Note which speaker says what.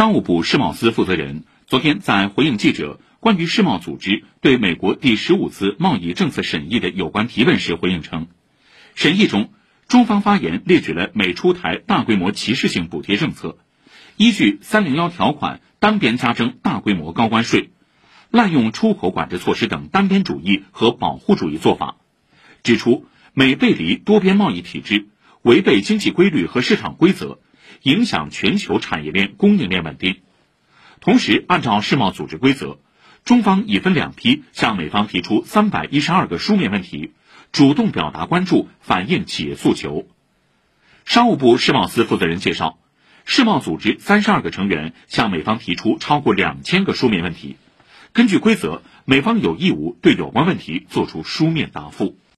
Speaker 1: 商务部世贸司负责人昨天在回应记者关于世贸组织对美国第十五次贸易政策审议的有关提问时回应称，审议中中方发言列举了美出台大规模歧视性补贴政策，依据三零幺条款单边加征大规模高关税，滥用出口管制措施等单边主义和保护主义做法，指出美背离多边贸易体制，违背经济规律和市场规则。影响全球产业链供应链稳定。同时，按照世贸组织规则，中方已分两批向美方提出三百一十二个书面问题，主动表达关注，反映企业诉求。商务部世贸司负责人介绍，世贸组织三十二个成员向美方提出超过两千个书面问题。根据规则，美方有义务对有关问题作出书面答复。